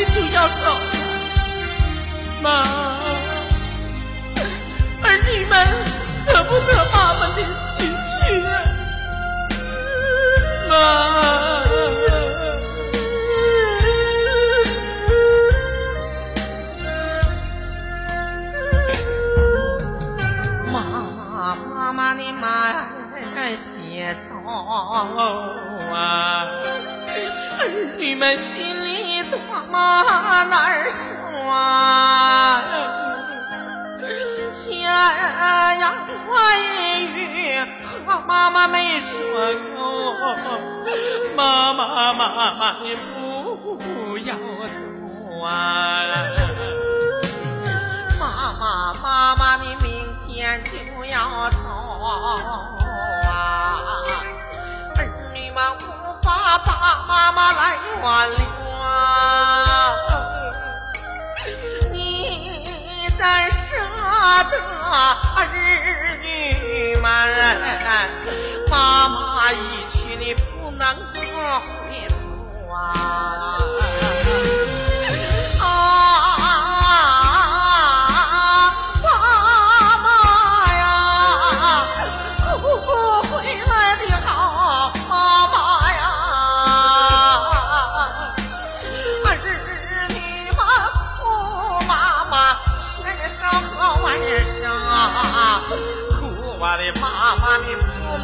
你就要走，妈，儿女们舍不得妈妈的死去妈，妈。妈妈你慢些走啊，儿女们心里多么难受啊！前言外语和妈妈没说够，妈妈妈妈你不要走啊！妈妈妈妈你明天就要走一去你不能不回头啊妈妈呀不回来的好妈妈呀儿女们哭妈妈劝人生好儿生啊哭完的妈妈的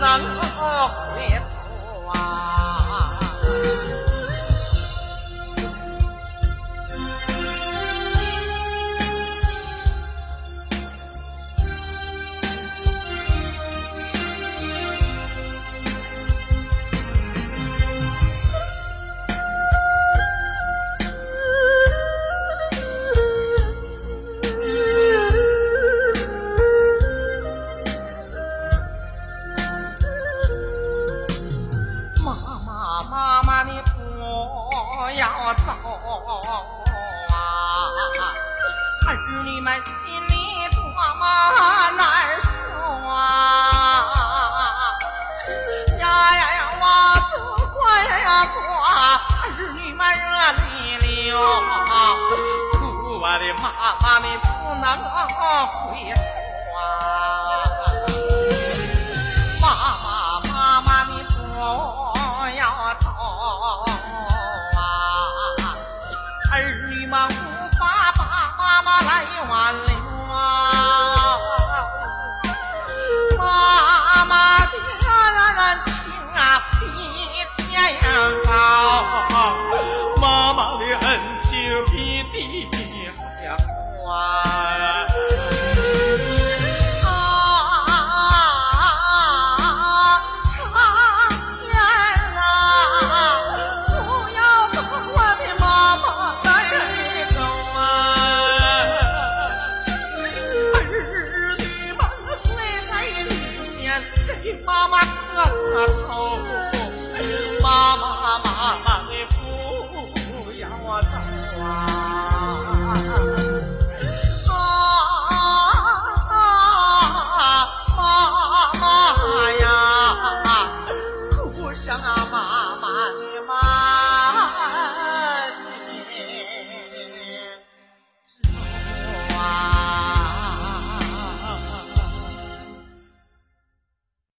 儿女们哭妈妈前上们心里多么难受啊！呀呀呀，我走过呀过，儿女们热泪流，哭我的妈妈，你不能回头啊！妈妈，妈妈，你不要走啊！儿女们无法把妈妈来挽留啊！妈妈的恩情啊，比天高，妈妈的恩情比地还宽妈妈磕个头，妈妈妈妈你不要走啊！